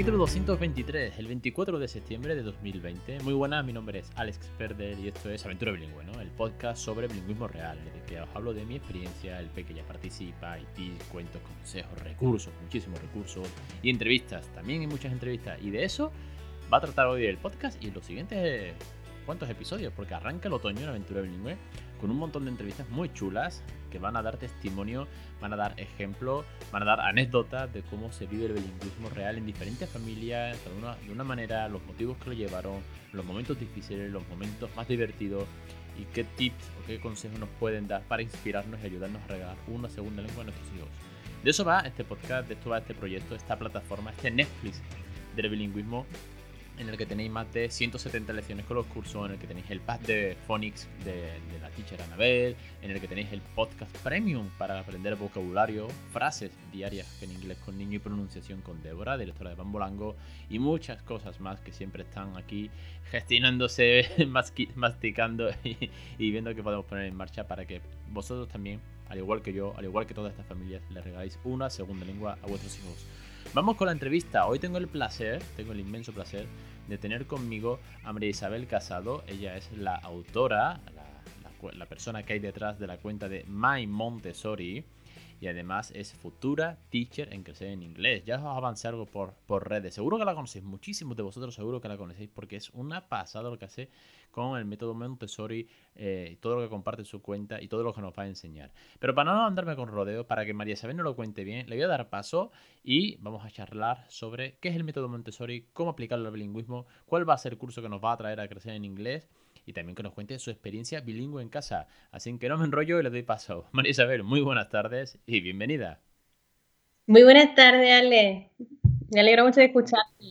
Capítulo 223, el 24 de septiembre de 2020. Muy buenas, mi nombre es Alex Perder y esto es Aventura Bilingüe, ¿no? el podcast sobre bilingüismo real, en el que os hablo de mi experiencia, el pequeño participa, y tips, cuentos, consejos, recursos, muchísimos recursos y entrevistas, también hay muchas entrevistas. Y de eso va a tratar hoy el podcast y en los siguientes cuantos episodios, porque arranca el otoño en Aventura Bilingüe con un montón de entrevistas muy chulas que van a dar testimonio, van a dar ejemplo, van a dar anécdotas de cómo se vive el bilingüismo real en diferentes familias, de una, de una manera, los motivos que lo llevaron, los momentos difíciles, los momentos más divertidos y qué tips o qué consejos nos pueden dar para inspirarnos y ayudarnos a regalar una segunda lengua a nuestros hijos. De eso va este podcast, de esto va este proyecto, esta plataforma, este Netflix del bilingüismo en el que tenéis más de 170 lecciones con los cursos, en el que tenéis el pad de Phonics de, la teacher Anabel, en el que tenéis el podcast premium para aprender vocabulario, frases diarias en inglés con niño y pronunciación con Débora, directora de Bambolango, y muchas cosas más que siempre están aquí gestionándose, masticando y, y viendo que podemos poner en marcha para que vosotros también, al igual que yo, al igual que todas estas familias, le regaláis una segunda lengua a vuestros hijos. Vamos con la entrevista. Hoy tengo el placer, tengo el inmenso placer de tener conmigo a María Isabel Casado. Ella es la autora, la, persona que hay detrás de la cuenta de My Montessori y además es futura teacher en crecer en inglés. Ya os avancé algo por, por redes. Seguro que la conocéis, muchísimos de vosotros seguro que la conocéis porque es una pasada lo que hace con el método Montessori, eh, todo lo que comparte en su cuenta y todo lo que nos va a enseñar. Pero para no andarme con rodeo, para que María Isabel no lo cuente bien, le voy a dar paso y vamos a charlar sobre qué es el método Montessori, cómo aplicarlo al bilingüismo, cuál va a ser el curso que nos va a traer a crecer en inglés y también que nos cuente su experiencia bilingüe en casa. Así que no me enrollo y le doy paso. María Isabel, muy buenas tardes y bienvenida. Muy buenas tardes, Ale. Me alegro mucho de escucharte.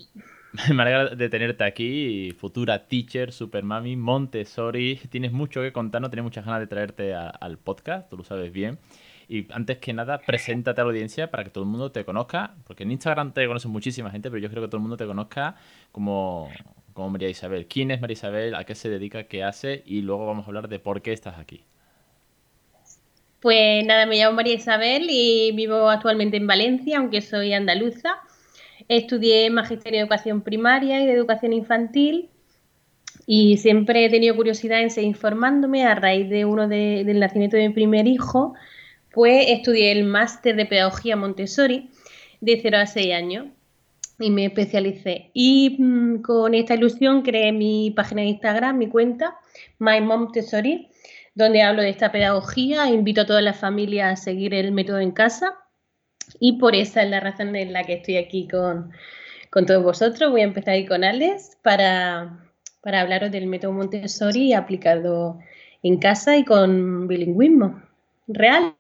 Me alegra de tenerte aquí, futura teacher, super mami, Montessori. Tienes mucho que contar, no tienes muchas ganas de traerte al podcast, tú lo sabes bien. Y antes que nada, preséntate a la audiencia para que todo el mundo te conozca, porque en Instagram te conoce muchísima gente, pero yo creo que todo el mundo te conozca como, como María Isabel. ¿Quién es María Isabel? ¿A qué se dedica? ¿Qué hace? Y luego vamos a hablar de por qué estás aquí. Pues nada, me llamo María Isabel y vivo actualmente en Valencia, aunque soy andaluza. Estudié Magisterio de Educación Primaria y de Educación Infantil y siempre he tenido curiosidad en seguir informándome a raíz de uno del nacimiento de mi primer hijo, pues estudié el máster de Pedagogía Montessori de 0 a 6 años y me especialicé. Y mm, con esta ilusión creé mi página de Instagram, mi cuenta, My Montessori, donde hablo de esta pedagogía, invito a todas las familias a seguir el método en casa y por esa es la razón en la que estoy aquí con, todos vosotros. Voy a empezar ahí con Alex para, para hablaros del método Montessori aplicado en casa y con bilingüismo real.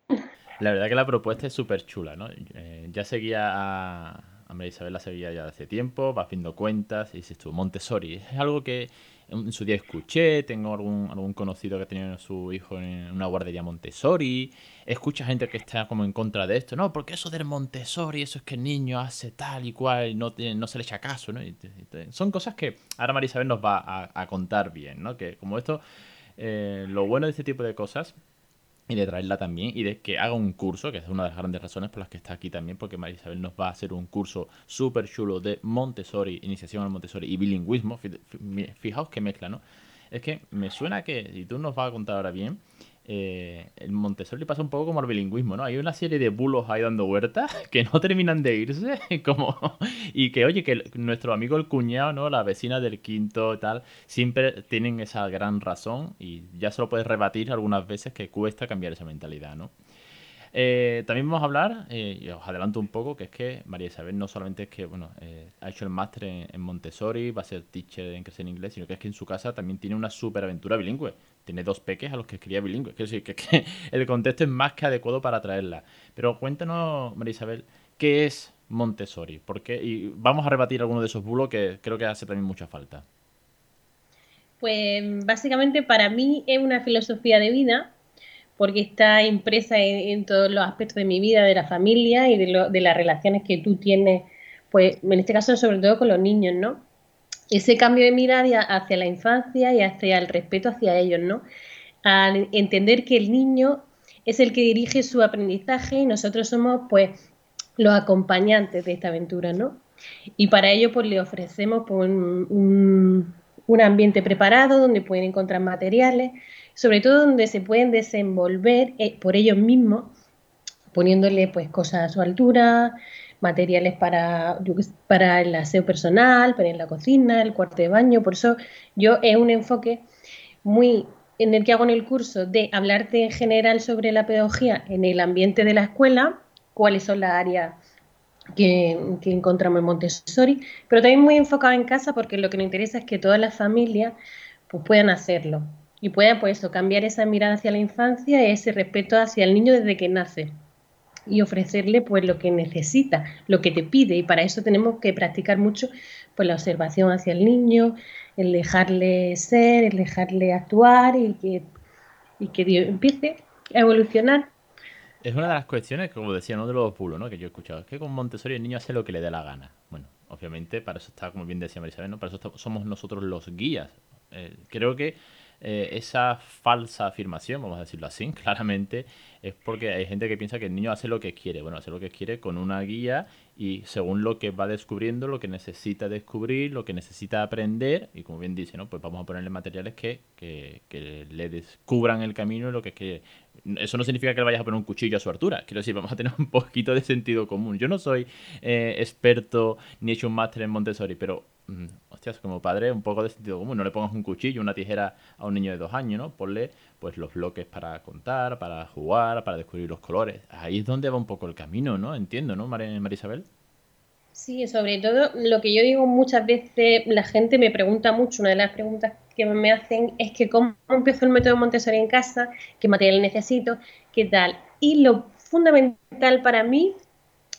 La verdad que la propuesta es súper chula, ¿no? Eh, ya seguía a María Isabel, la seguía ya hace tiempo, va haciendo cuentas y dices tú, Montessori, es algo que en su día escuché, tengo algún, algún conocido que ha tenido su hijo en una guardería Montessori, escucha gente que está como en contra de esto, no, porque eso del Montessori, eso es que el niño hace tal y cual no, no se le echa caso, ¿no? son cosas que ahora María Isabel nos va a, contar bien, ¿no? Que como esto, eh, lo bueno de este tipo de cosas y de traerla también y de que haga un curso, que es una de las grandes razones por las que está aquí también, porque María Isabel nos va a hacer un curso súper chulo de Montessori, iniciación al Montessori y bilingüismo. Fijaos que mezcla, ¿no? Es que me suena que, y tú nos vas a contar ahora bien, eh, el Montessori pasa un poco como el bilingüismo, ¿no? Hay una serie de bulos ahí dando vueltas que no terminan de irse, como y que, oye, que nuestro amigo el cuñado, ¿no? La vecina del quinto tal, siempre tienen esa gran razón y ya se lo puedes rebatir algunas veces que cuesta cambiar esa mentalidad, ¿no? Eh, también vamos a hablar, eh, y os adelanto un poco, que es que María Isabel no solamente es que bueno eh, ha hecho el máster en, Montessori, va a ser teacher en crecer en inglés, sino que es que en su casa también tiene una super aventura bilingüe. Tiene dos peques a los que quería bilingüe. Quiero decir que, el contexto es más que adecuado para traerla. Pero cuéntanos, María Isabel, ¿qué es Montessori? Porque, y vamos a rebatir algunos de esos bulos que creo que hace también mucha falta. Pues básicamente para mí es una filosofía de vida porque está impresa en, todos los aspectos de mi vida, de la familia y de, las relaciones que tú tienes, pues en este caso sobre todo con los niños, ¿no? ese cambio de mirada hacia la infancia y hacia el respeto hacia ellos, ¿no? Al entender que el niño es el que dirige su aprendizaje y nosotros somos, pues, los acompañantes de esta aventura, ¿no? Y para ello, pues, le ofrecemos pues, un, ambiente preparado donde pueden encontrar materiales, sobre todo donde se pueden desenvolver eh, por ellos mismos, poniéndole, pues, cosas a su altura, materiales para, para el aseo personal, para la cocina, el cuarto de baño. Por eso yo es un enfoque muy en el que hago en el curso de hablarte en general sobre la pedagogía en el ambiente de la escuela, cuáles son las áreas que, encontramos en Montessori, pero también muy enfocado en casa porque lo que nos interesa es que todas las familias pues, puedan hacerlo y puedan pues, cambiar esa mirada hacia la infancia y ese respeto hacia el niño desde que nace y ofrecerle pues lo que necesita, lo que te pide y para eso tenemos que practicar mucho pues la observación hacia el niño, el dejarle ser, el dejarle actuar y que, y que Dios empiece a evolucionar. Es una de las cuestiones, como decía uno de los pulos, ¿no? que yo he escuchado, es que con Montessori el niño hace lo que le dé la gana. Bueno, obviamente para eso está, como bien decía Marisabel, ¿no? para eso somos nosotros los guías. Eh, creo que eh, esa falsa afirmación, vamos a decirlo así, claramente, es porque hay gente que piensa que el niño hace lo que quiere. Bueno, hace lo que quiere con una guía y según lo que va descubriendo, lo que necesita descubrir, lo que necesita aprender, y como bien dice, ¿no? Pues vamos a ponerle materiales que, que, le descubran el camino y lo que que eso no significa que le vayas a poner un cuchillo a su altura. Quiero decir, vamos a tener un poquito de sentido común. Yo no soy eh, experto ni he hecho un máster en Montessori, pero, mm, hostias, como padre, un poco de sentido común. No le pongas un cuchillo, una tijera a un niño de dos años, ¿no? Ponle pues los bloques para contar, para jugar, para descubrir los colores. Ahí es donde va un poco el camino, ¿no? Entiendo, ¿no, María Isabel? Sí, sobre todo lo que yo digo muchas veces, la gente me pregunta mucho, una de las preguntas que me hacen es que cómo empezó el método Montessori en casa, qué material necesito, qué tal. Y lo fundamental para mí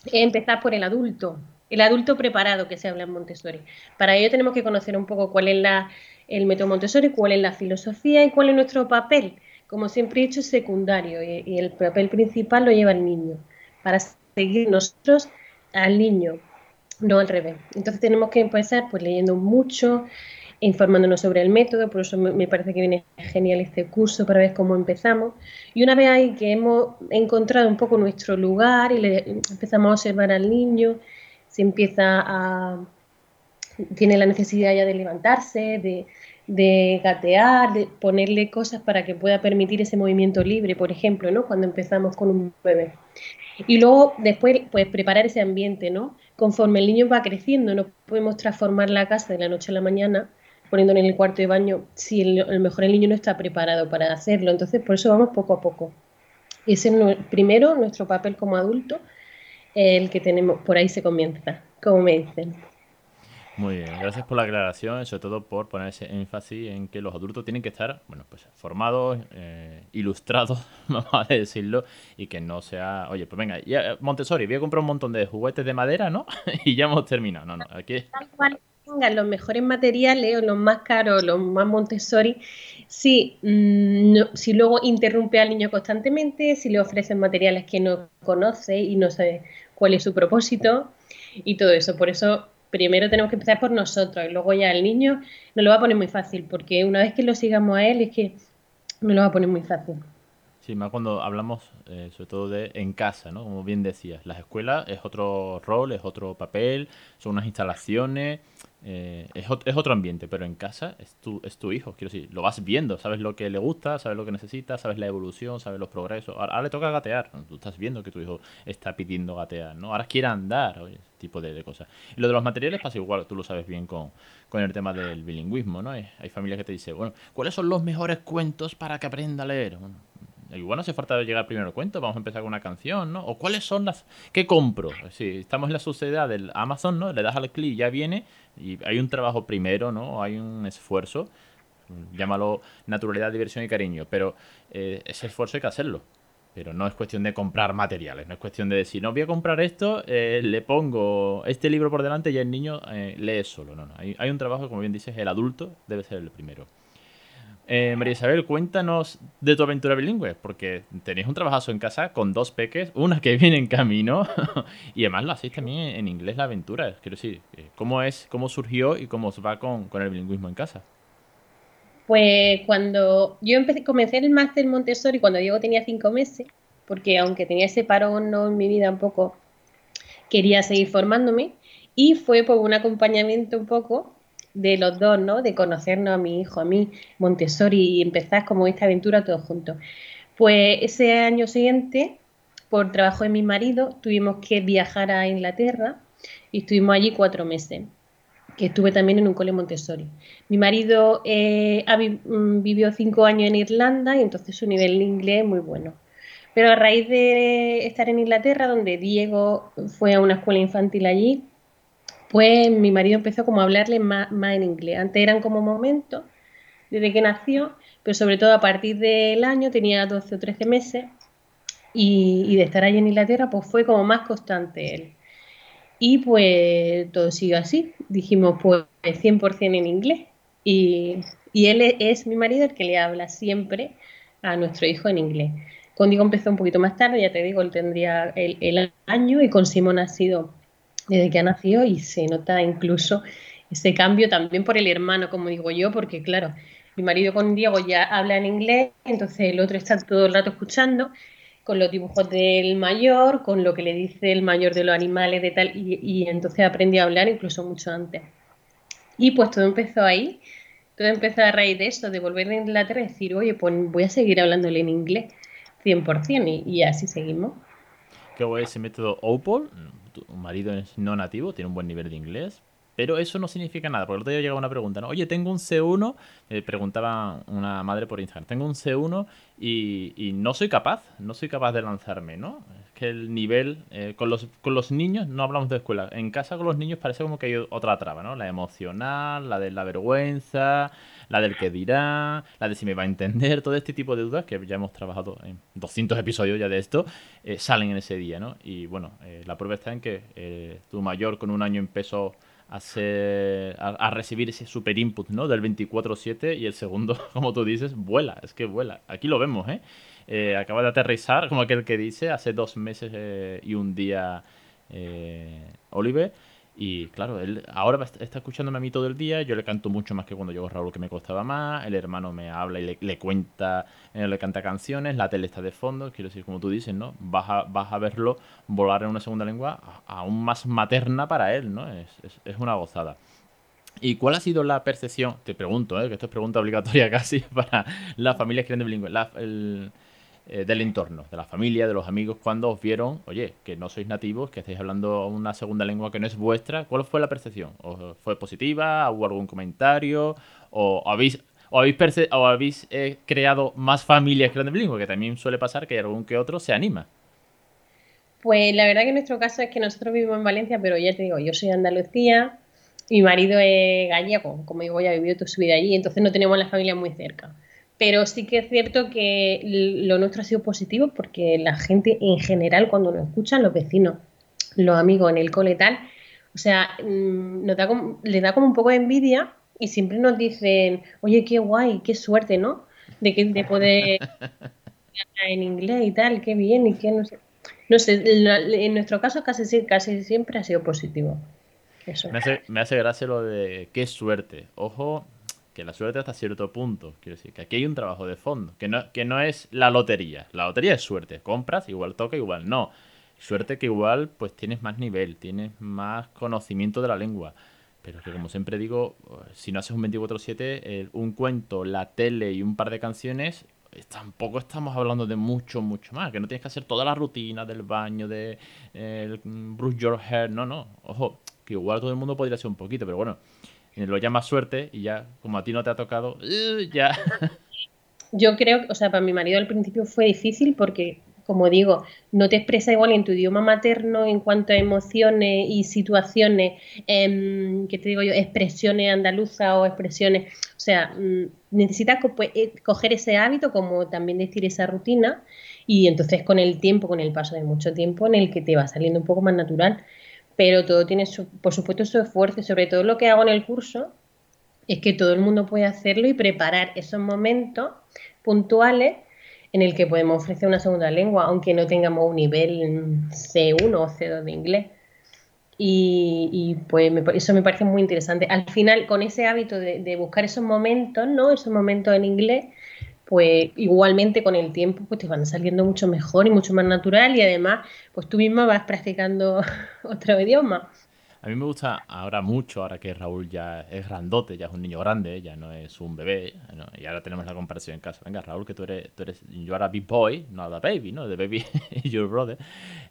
es empezar por el adulto, el adulto preparado que se habla en Montessori. Para ello tenemos que conocer un poco cuál es la, el método Montessori, cuál es la filosofía y cuál es nuestro papel. Como siempre he dicho, secundario y, el papel principal lo lleva el niño, para seguir nosotros al niño no al revés. Entonces tenemos que empezar pues leyendo mucho, informándonos sobre el método, por eso me parece que viene genial este curso para ver cómo empezamos. Y una vez ahí que hemos encontrado un poco nuestro lugar y le empezamos a observar al niño, se empieza a... tiene la necesidad ya de levantarse, de, de gatear, de ponerle cosas para que pueda permitir ese movimiento libre, por ejemplo, ¿no? Cuando empezamos con un bebé. Y luego después pues preparar ese ambiente, ¿no? Conforme el niño va creciendo, no podemos transformar la casa de la noche a la mañana poniéndolo en el cuarto de baño si lo mejor el niño no está preparado para hacerlo. Entonces, por eso vamos poco a poco. Ese es primero nuestro papel como adulto, el que tenemos, por ahí se comienza, como me dicen. Muy bien, gracias por la aclaración, sobre todo por poner ese énfasis en que los adultos tienen que estar, bueno, pues formados, eh, ilustrados, vamos a decirlo, y que no sea, oye, pues venga, ya, Montessori, voy a comprar un montón de juguetes de madera, ¿no? y ya hemos terminado. No, no, aquí. Tengan los mejores materiales o los más caros, los más Montessori, si, mm, si luego interrumpe al niño constantemente, si le ofrecen materiales que no conoce y no sabe cuál es su propósito y todo eso. Por eso primero tenemos que empezar por nosotros y luego ya el niño nos lo va a poner muy fácil, porque una vez que lo sigamos a él es que nos lo va a poner muy fácil. Sí, más cuando hablamos eh, sobre todo de en casa, ¿no? Como bien decías, las escuelas es otro rol, es otro papel, son unas instalaciones, eh, es, es, otro ambiente, pero en casa es tu, es tu hijo, quiero decir, lo vas viendo, sabes lo que le gusta, sabes lo que necesita, sabes la evolución, sabes los progresos. Ahora, le toca gatear, tú estás viendo que tu hijo está pidiendo gatear, ¿no? Ahora quiere andar, oye, ese tipo de, cosas. Y lo de los materiales pasa igual, tú lo sabes bien con, con el tema del bilingüismo, ¿no? Hay, hay familias que te dicen, bueno, ¿cuáles son los mejores cuentos para que aprenda a leer? Bueno, Igual no hace falta llegar primero cuento, vamos a empezar con una canción, ¿no? O cuáles son las... ¿Qué compro? Si estamos en la sociedad del Amazon, ¿no? Le das al clic, ya viene, y hay un trabajo primero, ¿no? Hay un esfuerzo, llámalo naturalidad, diversión y cariño, pero eh, ese esfuerzo hay que hacerlo. Pero no es cuestión de comprar materiales, no es cuestión de decir, no voy a comprar esto, eh, le pongo este libro por delante y el niño eh, lee solo. No, no. Hay, hay un trabajo, como bien dices, el adulto debe ser el primero. Eh, María Isabel, cuéntanos de tu aventura bilingüe, porque tenéis un trabajazo en casa con dos peques, una que viene en camino, y además lo hacéis también en inglés la aventura. Quiero decir, eh, ¿cómo es, cómo surgió y cómo os va con, el bilingüismo en casa? Pues cuando yo empecé, comencé el máster Montessori cuando Diego tenía cinco meses, porque aunque tenía ese parón en mi vida un poco, quería seguir formándome, y fue por un acompañamiento un poco de los dos, ¿no? De conocernos a mi hijo, a mí, Montessori, y empezar como esta aventura todos juntos. Pues ese año siguiente, por trabajo de mi marido, tuvimos que viajar a Inglaterra y estuvimos allí cuatro meses, que estuve también en un cole Montessori. Mi marido eh, mm, vivió cinco años en Irlanda y entonces su nivel de inglés es muy bueno. Pero a raíz de estar en Inglaterra, donde Diego fue a una escuela infantil allí, pues mi marido empezó como a hablarle más, en inglés. Antes eran como momentos desde que nació, pero sobre todo a partir del año, tenía 12 o 13 meses, y, de estar allí en Inglaterra, pues fue como más constante él. Y pues todo siguió así. Dijimos, pues 100% en inglés. Y, él es mi marido el que le habla siempre a nuestro hijo en inglés. Contigo empezó un poquito más tarde, ya te digo, él tendría el, el año y con Simón ha sido desde que ha nacido y se nota incluso ese cambio también por el hermano, como digo yo, porque claro, mi marido con Diego ya habla en inglés, entonces el otro está todo el rato escuchando con los dibujos del mayor, con lo que le dice el mayor de los animales, de tal, y, entonces aprendí a hablar incluso mucho antes. Y pues todo empezó ahí, todo empezó a raíz de eso, de volver a Inglaterra y decir, oye, pues voy a seguir hablándole en inglés, 100%, y, y así seguimos. ¿Qué es ese método OPOL? Tu marido es no nativo, tiene un buen nivel de inglés, pero eso no significa nada, porque el otro día llegaba una pregunta, ¿no? Oye, tengo un C1, me preguntaba una madre por Instagram, tengo un C1 y, no soy capaz, no soy capaz de lanzarme, ¿no? El nivel, eh, con, los, con los niños, no hablamos de escuela, en casa con los niños parece como que hay otra traba, ¿no? La emocional, la de la vergüenza, la del que dirá, la de si me va a entender, todo este tipo de dudas que ya hemos trabajado en 200 episodios ya de esto, eh, salen en ese día, ¿no? Y bueno, eh, la prueba está en que tu mayor con un año empezó a, recibir ese super input ¿no? del 24-7 y el segundo, como tú dices, vuela, es que vuela. Aquí lo vemos, ¿eh? eh acaba de aterrizar, como aquel que dice, hace dos meses eh, y un día eh, Oliver. Y claro, él ahora está escuchándome a mí todo el día, yo le canto mucho más que cuando yo Raúl que me costaba más, el hermano me habla y le, cuenta, eh, le canta canciones, la tele está de fondo, quiero decir, como tú dices, ¿no? Vas a, vas a verlo volar en una segunda lengua aún más materna para él, ¿no? Es, es, una gozada. ¿Y cuál ha sido la percepción? Te pregunto, ¿eh? que esto es pregunta obligatoria casi para las familias que de bilingüe. La, eh, del entorno, de la familia, de los amigos, cuando os vieron, oye, que no sois nativos, que estáis hablando una segunda lengua que no es vuestra, ¿cuál fue la percepción? ¿O fue positiva? ¿Hubo algún comentario? ¿O habéis, o habéis, o habéis eh, creado más familias que bilingüe? Que también suele pasar que algún que otro se anima. Pues la verdad que en nuestro caso es que nosotros vivimos en Valencia, pero ya te digo, yo soy Andalucía, mi marido es gallego, como digo, ya ha vivido toda su vida allí, entonces no tenemos la familia muy cerca. Pero sí que es cierto que lo nuestro ha sido positivo porque la gente en general, cuando nos escuchan, los vecinos, los amigos en el cole y tal, o sea, mm, nos da como, les da como un poco de envidia y siempre nos dicen, oye, qué guay, qué suerte, ¿no? De, que, de poder en inglés y tal, qué bien y qué no sé. No sé, en nuestro caso casi, casi siempre ha sido positivo. Me, hace, me hace gracia lo de qué suerte. Ojo, que la suerte hasta cierto punto. Quiero decir, que aquí hay un trabajo de fondo, que no, que no es la lotería. La lotería es suerte. Compras, igual toca, igual no. Suerte que igual pues tienes más nivel, tienes más conocimiento de la lengua. Pero que como siempre digo, si no haces un 24-7, un cuento, la tele y un par de canciones, tampoco estamos hablando de mucho, mucho más. Que no tienes que hacer toda la rutina del baño, de el brush your hair. No, no. Ojo, que igual todo el mundo podría hacer un poquito, pero bueno lo llama suerte y ya, como a ti no te ha tocado, uh, ya. Yo creo, o sea, para mi marido al principio fue difícil porque, como digo, no te expresa igual en tu idioma materno en cuanto a emociones y situaciones, eh, que te digo yo, expresiones andaluzas o expresiones, o sea, mm, necesitas pues, eh, coger ese hábito, como también decir esa rutina, y entonces con el tiempo, con el paso de mucho tiempo, en el que te va saliendo un poco más natural pero todo tiene, por supuesto, su esfuerzo y sobre todo lo que hago en el curso es que todo el mundo puede hacerlo y preparar esos momentos puntuales en el que podemos ofrecer una segunda lengua, aunque no tengamos un nivel C1 o C2 de inglés. Y, pues eso me parece muy interesante. Al final, con ese hábito de, buscar esos momentos, ¿no? Esos momentos en inglés, pues igualmente con el tiempo pues te van saliendo mucho mejor y mucho más natural y además pues tú misma vas practicando otro idioma. A mí me gusta ahora mucho, ahora que Raúl ya es grandote, ya es un niño grande, ya no es un bebé, y ahora tenemos la comparación en casa. Venga, Raúl, que tú eres, tú eres yo era big boy, no the baby, ¿no? The baby your brother.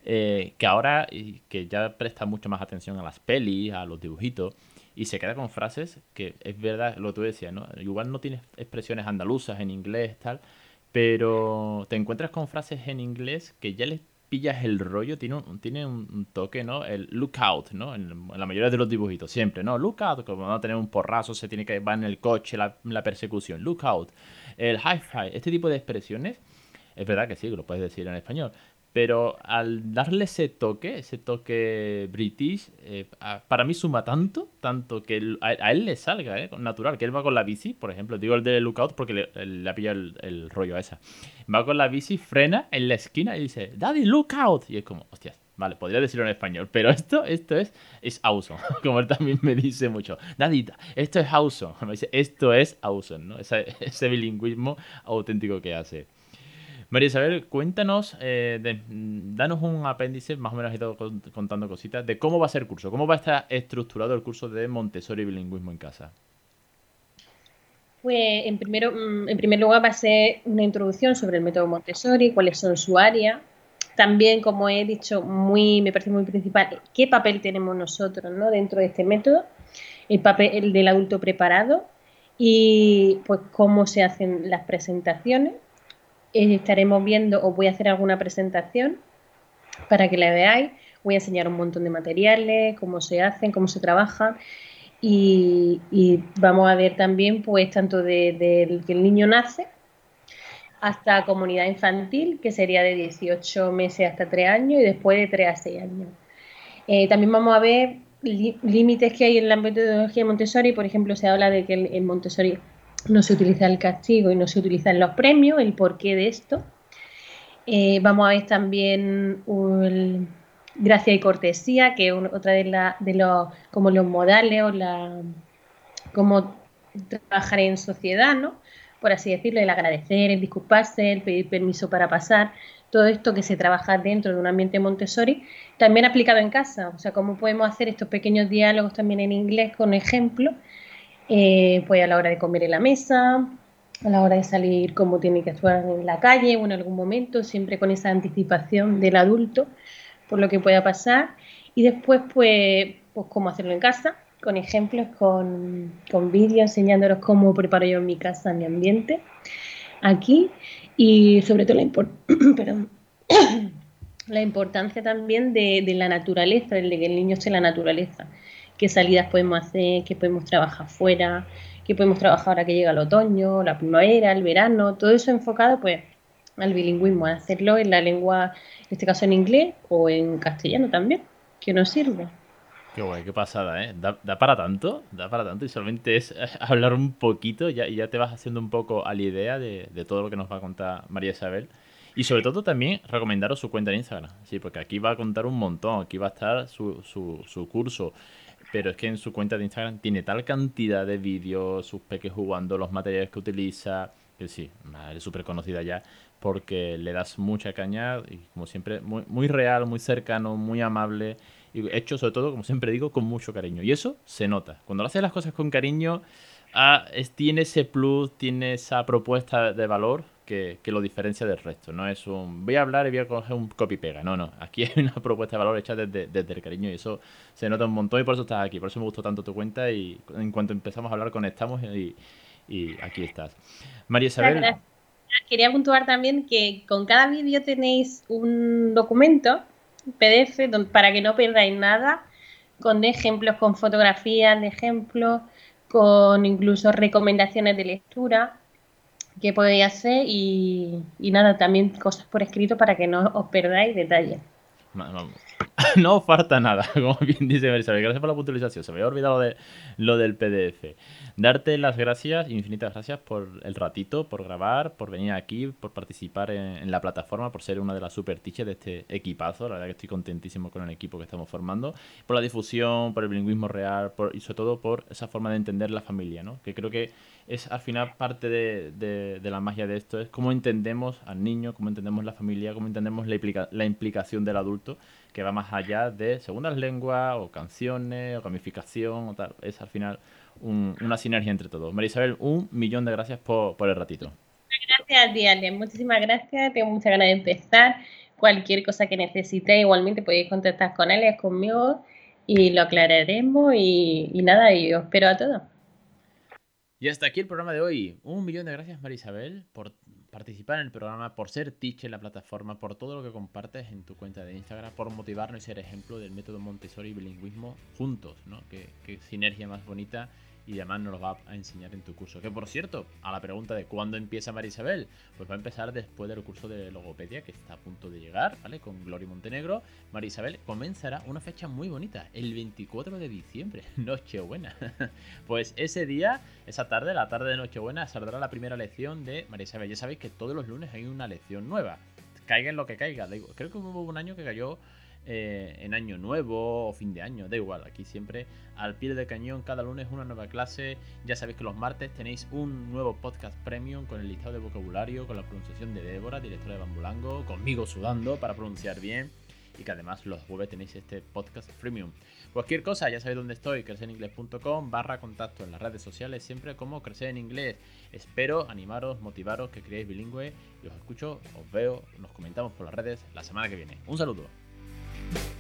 Eh, que ahora que ya presta mucho más atención a las pelis, a los dibujitos, y se queda con frases que es verdad lo que tú decías, ¿no? Igual no tienes expresiones andaluzas en inglés, tal, pero te encuentras con frases en inglés que ya les pillas el rollo, tiene un, tiene un toque, ¿no? El lookout, ¿no? En, la mayoría de los dibujitos, siempre, ¿no? Lookout, como va a tener un porrazo, se tiene que va en el coche, la, persecución. Lookout, el hi-fi, este tipo de expresiones, es verdad que sí, lo puedes decir en español, pero al darle ese toque, ese toque british, eh, para mí suma tanto, tanto que a, él le salga, eh, natural, que él va con la bici, por ejemplo, digo el de Lookout porque le, ha pillado el, rollo a esa. Va con la bici, frena en la esquina y dice, Daddy, Lookout. Y es como, hostias, vale, podría decirlo en español, pero esto, esto es, es awesome, como él también me dice mucho. Daddy, esto es awesome. Me dice, esto es awesome, ¿no? ese bilingüismo auténtico que hace. María Isabel, cuéntanos, eh, danos un apéndice, más o menos he ido contando cositas, de cómo va a ser el curso, cómo va a estar estructurado el curso de Montessori Bilingüismo en casa. Pues en, primero, mm, en primer lugar va a ser una introducción sobre el método Montessori, cuáles son su área. También, como he dicho, muy, me parece muy principal, qué papel tenemos nosotros ¿no? dentro de este método, el papel del adulto preparado y pues cómo se hacen las presentaciones estaremos viendo, os voy a hacer alguna presentación para que la veáis. Voy a enseñar un montón de materiales, cómo se hacen, cómo se trabajan. Y, vamos a ver también, pues, tanto desde que el niño nace hasta comunidad infantil, que sería de 18 meses hasta 3 años, y después de 3 a 6 años. Eh, también vamos a ver límites que hay en la metodología de Montessori. Por ejemplo, se habla de que en Montessori no se utiliza el castigo y no se utilizan los premios, el porqué de esto. Eh, vamos a ver también gracia y cortesía, que es otra de, la, de los, como los modales o la, cómo trabajar en sociedad, ¿no? Por así decirlo, el agradecer, el disculparse, el pedir permiso para pasar, todo esto que se trabaja dentro de un ambiente Montessori, también aplicado en casa, o sea, cómo podemos hacer estos pequeños diálogos también en inglés con ejemplos eh, pues a la hora de comer en la mesa, a la hora de salir, cómo tiene que actuar en la calle o en algún momento, siempre con esa anticipación del adulto por lo que pueda pasar. Y después, pues, pues cómo hacerlo en casa, con ejemplos, con, con vídeos, enseñándolos cómo preparo yo en mi casa, mi ambiente, aquí. Y sobre todo la, la importancia también de, de la naturaleza, de que el niño esté en la naturaleza qué salidas podemos hacer, qué podemos trabajar fuera, qué podemos trabajar ahora que llega el otoño, la primavera, el verano, todo eso enfocado pues al bilingüismo, a hacerlo en la lengua, en este caso en inglés o en castellano también, que nos sirve. Qué guay, qué pasada, ¿eh? Da, para tanto, da para tanto y solamente es hablar un poquito ya, y ya te vas haciendo un poco a la idea de, todo lo que nos va a contar María Isabel. Y sobre todo también recomendaros su cuenta en Instagram, sí, porque aquí va a contar un montón, aquí va a estar su, su, su curso, pero es que en su cuenta de Instagram tiene tal cantidad de vídeos, sus peques jugando, los materiales que utiliza, que sí, es súper conocida ya, porque le das mucha caña y como siempre, muy, real, muy cercano, muy amable, y hecho sobre todo, como siempre digo, con mucho cariño. Y eso se nota. Cuando lo haces las cosas con cariño, ah, tiene ese plus, tiene esa propuesta de valor que, lo diferencia del resto. No es un voy a hablar y voy a coger un copy-pega. No, no. Aquí hay una propuesta de valor hecha desde, el cariño y eso se nota un montón y por eso estás aquí. Por eso me gustó tanto tu cuenta y en cuanto empezamos a hablar conectamos y, aquí estás. María Isabel. Quería puntuar también que con cada vídeo tenéis un documento PDF para que no perdáis nada con ejemplos, con fotografías de ejemplos, con incluso recomendaciones de lectura qué podéis hacer y, nada, también cosas por escrito para que no os perdáis detalles. falta nada, como bien dice Marisabel. Gracias por la puntualización. Se me había olvidado de, lo del PDF. Darte las gracias, infinitas gracias por el ratito, por grabar, por venir aquí, por participar en, la plataforma, por ser una de las super teachers de este equipazo. La verdad que estoy contentísimo con el equipo que estamos formando. Por la difusión, por el bilingüismo real y sobre todo por esa forma de entender la familia, ¿no? Que creo que es al final parte de, la magia de esto, es cómo entendemos al niño, cómo entendemos la familia, cómo entendemos la, la implicación del adulto, que va más allá de segundas lenguas o canciones o gamificación o tal. Es al final una sinergia entre todos. María Isabel, un millón de gracias por, el ratito. Gracias a ti, Muchísimas gracias. Tengo muchas ganas de empezar. Cualquier cosa que necesitéis, igualmente podéis contactar con él, conmigo y lo aclararemos. Y, y nada, y os espero a todos. Y hasta aquí el programa de hoy. Un millón de gracias, María Isabel, por participar en el programa, por ser teacher en la plataforma, por todo lo que compartes en tu cuenta de Instagram, por motivarnos y ser ejemplo del método Montessori y bilingüismo juntos, ¿no? Qué, qué sinergia más bonita y además nos lo va a enseñar en tu curso. Que por cierto, a la pregunta de cuándo empieza Marisabel, pues va a empezar después del curso de logopedia que está a punto de llegar, ¿vale? Con Gloria Montenegro. Marisabel comenzará una fecha muy bonita, el 24 de diciembre, Nochebuena. pues ese día, esa tarde, la tarde de Nochebuena, saldrá la primera lección de Marisabel. Ya sabéis que todos los lunes hay una lección nueva. Caiga en lo que caiga. Creo que hubo un año que cayó eh, en año nuevo o fin de año, da igual, aquí siempre al pie de cañón, cada lunes una nueva clase, ya sabéis que los martes tenéis un nuevo podcast premium con el listado de vocabulario, con la pronunciación de Débora, directora de Bambulango, conmigo sudando para pronunciar bien y que además los jueves tenéis este podcast premium. Cualquier cosa, ya sabéis dónde estoy, crecereningles.com barra contacto en las redes sociales, siempre como crecer en inglés. Espero animaros, motivaros, que creáis bilingüe y os escucho, os veo, nos comentamos por las redes la semana que viene. Un saludo. Thank you